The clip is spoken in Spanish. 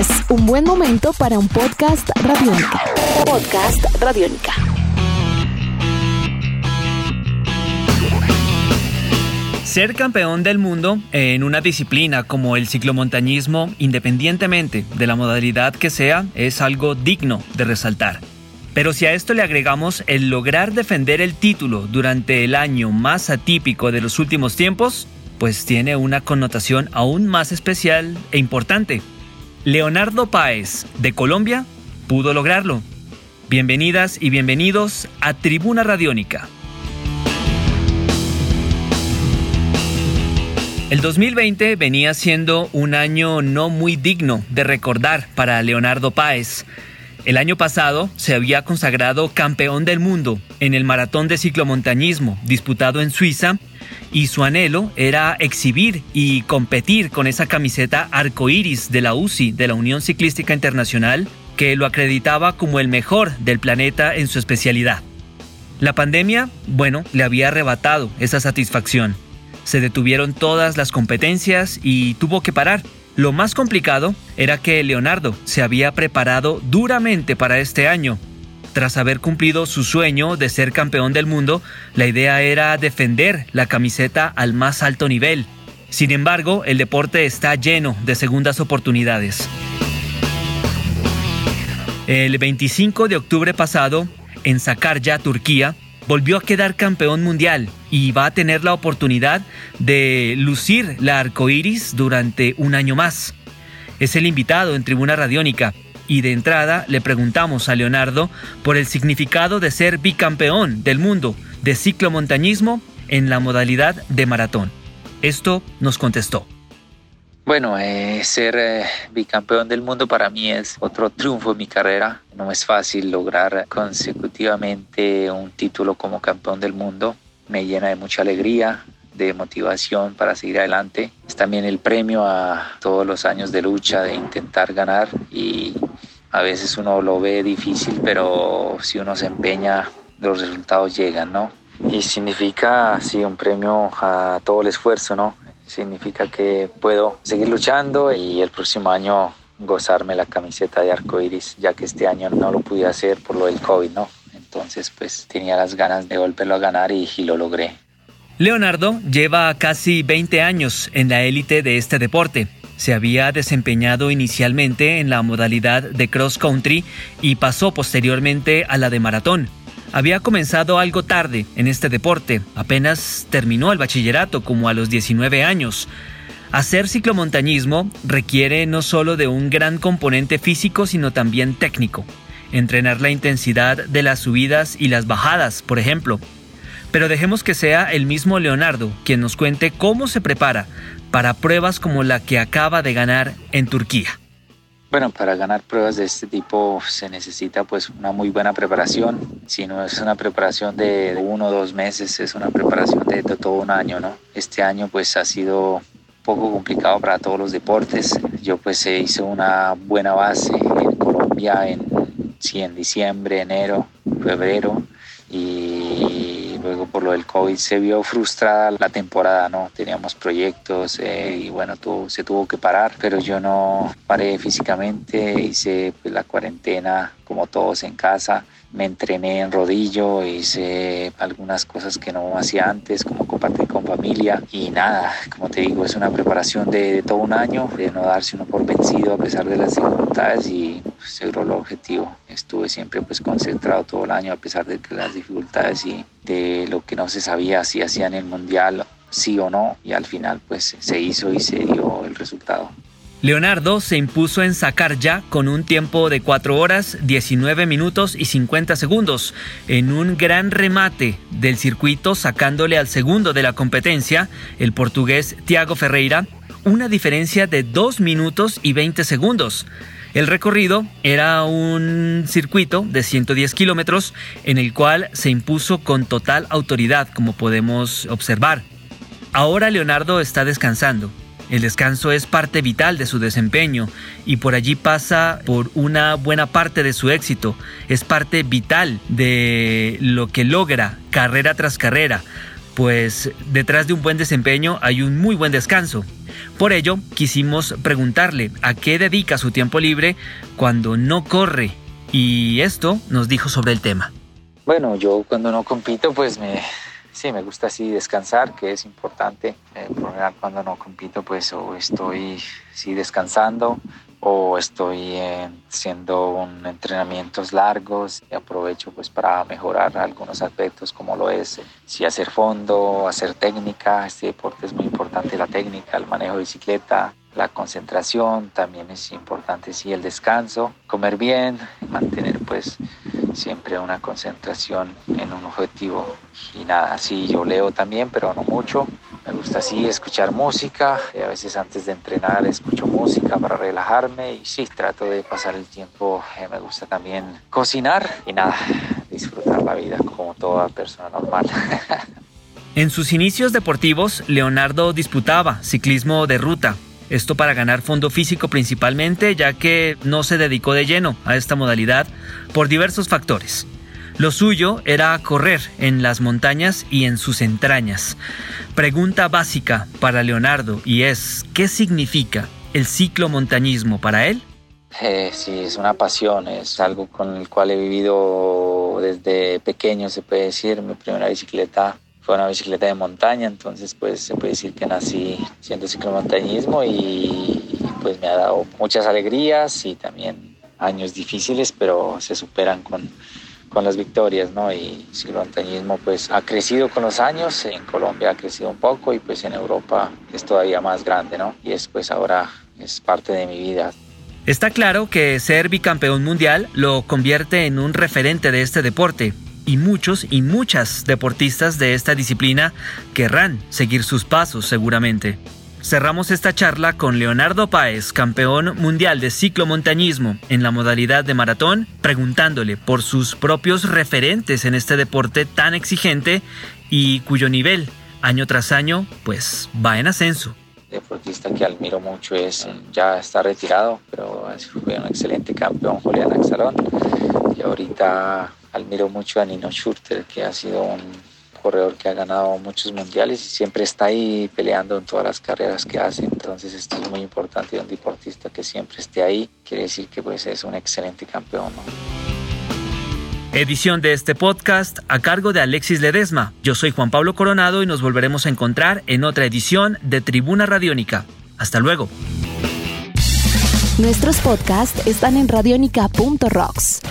Es un buen momento para un podcast radiónica. Podcast radiónica. Ser campeón del mundo en una disciplina como el ciclomontañismo, independientemente de la modalidad que sea, es algo digno de resaltar. Pero si a esto le agregamos el lograr defender el título durante el año más atípico de los últimos tiempos, pues tiene una connotación aún más especial e importante. Leonardo Páez, de Colombia, pudo lograrlo. Bienvenidas y bienvenidos a Tribuna Radiónica. El 2020 venía siendo un año no muy digno de recordar para Leonardo Páez. El año pasado se había consagrado campeón del mundo en el maratón de ciclomontañismo disputado en Suiza y su anhelo era exhibir y competir con esa camiseta arcoíris de la UCI, de la Unión Ciclística Internacional, que lo acreditaba como el mejor del planeta en su especialidad. La pandemia, bueno, le había arrebatado esa satisfacción se detuvieron todas las competencias y tuvo que parar. Lo más complicado era que Leonardo se había preparado duramente para este año. Tras haber cumplido su sueño de ser campeón del mundo, la idea era defender la camiseta al más alto nivel. Sin embargo, el deporte está lleno de segundas oportunidades. El 25 de octubre pasado, en Sakarya, Turquía, volvió a quedar campeón mundial y va a tener la oportunidad de lucir la arcoíris durante un año más. Es el invitado en Tribuna Radiónica y de entrada le preguntamos a Leonardo por el significado de ser bicampeón del mundo de ciclomontañismo en la modalidad de maratón. Esto nos contestó. Bueno, eh, ser eh, bicampeón del mundo para mí es otro triunfo en mi carrera. No es fácil lograr consecutivamente un título como campeón del mundo. Me llena de mucha alegría, de motivación para seguir adelante. Es también el premio a todos los años de lucha, de intentar ganar y a veces uno lo ve difícil, pero si uno se empeña, los resultados llegan, ¿no? Y significa, sí, un premio a todo el esfuerzo, ¿no? significa que puedo seguir luchando y el próximo año gozarme la camiseta de arco iris, ya que este año no lo pude hacer por lo del COVID, ¿no? Entonces, pues tenía las ganas de volverlo a ganar y, y lo logré. Leonardo lleva casi 20 años en la élite de este deporte. Se había desempeñado inicialmente en la modalidad de cross country y pasó posteriormente a la de maratón. Había comenzado algo tarde en este deporte, apenas terminó el bachillerato como a los 19 años. Hacer ciclomontañismo requiere no solo de un gran componente físico, sino también técnico. Entrenar la intensidad de las subidas y las bajadas, por ejemplo. Pero dejemos que sea el mismo Leonardo quien nos cuente cómo se prepara para pruebas como la que acaba de ganar en Turquía. Bueno, para ganar pruebas de este tipo se necesita pues una muy buena preparación. Si no es una preparación de uno o dos meses, es una preparación de, todo un año, ¿no? Este año pues ha sido poco complicado para todos los deportes. Yo pues hice una buena base en Colombia en, sí, en diciembre, enero, febrero lo del COVID se vio frustrada la temporada, ¿no? Teníamos proyectos eh, y bueno, se tuvo que parar, pero yo no paré físicamente, hice pues, la cuarentena como todos en casa, me entrené en rodillo, hice algunas cosas que no hacía antes, como compartir con familia y nada, como te digo, es una preparación de, todo un año, de no darse uno por vencido a pesar de las dificultades y se logró el objetivo. Estuve siempre pues concentrado todo el año a pesar de las dificultades y de lo que no se sabía si hacían el mundial sí o no y al final pues se hizo y se dio el resultado. Leonardo se impuso en sacar ya con un tiempo de 4 horas, 19 minutos y 50 segundos, en un gran remate del circuito sacándole al segundo de la competencia, el portugués Thiago Ferreira, una diferencia de 2 minutos y 20 segundos. El recorrido era un circuito de 110 kilómetros en el cual se impuso con total autoridad, como podemos observar. Ahora Leonardo está descansando el descanso es parte vital de su desempeño y por allí pasa por una buena parte de su éxito. Es parte vital de lo que logra carrera tras carrera, pues detrás de un buen desempeño hay un muy buen descanso. Por ello, quisimos preguntarle a qué dedica su tiempo libre cuando no corre y esto nos dijo sobre el tema. Bueno, yo cuando no compito pues me, sí, me gusta así descansar, que es importante. Eh, por cuando no compito pues o estoy sí descansando o estoy haciendo entrenamientos largos y aprovecho pues para mejorar algunos aspectos como lo es si hacer fondo, hacer técnica, este deporte es muy importante la técnica, el manejo de bicicleta, la concentración, también es importante sí el descanso, comer bien, mantener pues siempre una concentración en un objetivo y nada, sí yo leo también pero no mucho, me gusta así escuchar música, y a veces antes de entrenar escucho música para relajarme y sí, trato de pasar el tiempo, eh, me gusta también cocinar y nada, disfrutar la vida como toda persona normal. En sus inicios deportivos, Leonardo disputaba ciclismo de ruta, esto para ganar fondo físico principalmente, ya que no se dedicó de lleno a esta modalidad por diversos factores. Lo suyo era correr en las montañas y en sus entrañas. Pregunta básica para Leonardo y es, ¿qué significa el ciclomontañismo para él? Eh, sí, es una pasión, es algo con el cual he vivido desde pequeño, se puede decir. Mi primera bicicleta fue una bicicleta de montaña, entonces pues se puede decir que nací siendo ciclomontañismo y pues me ha dado muchas alegrías y también años difíciles, pero se superan con, con las victorias, ¿no? Y el montañismo pues ha crecido con los años, en Colombia ha crecido un poco y pues en Europa es todavía más grande, ¿no? Y es pues ahora es parte de mi vida. Está claro que ser bicampeón mundial lo convierte en un referente de este deporte y muchos y muchas deportistas de esta disciplina querrán seguir sus pasos seguramente. Cerramos esta charla con Leonardo Páez, campeón mundial de ciclomontañismo en la modalidad de maratón, preguntándole por sus propios referentes en este deporte tan exigente y cuyo nivel, año tras año, pues va en ascenso. Deportista que admiro mucho es, ya está retirado, pero fue un excelente campeón, Julián Axalón. Y ahorita admiro mucho a Nino Schurter, que ha sido un corredor que ha ganado muchos mundiales y siempre está ahí peleando en todas las carreras que hace. Entonces esto es muy importante de un deportista que siempre esté ahí. Quiere decir que pues es un excelente campeón. Edición de este podcast a cargo de Alexis Ledesma. Yo soy Juan Pablo Coronado y nos volveremos a encontrar en otra edición de Tribuna Radiónica. Hasta luego. Nuestros podcasts están en radionica.rocks,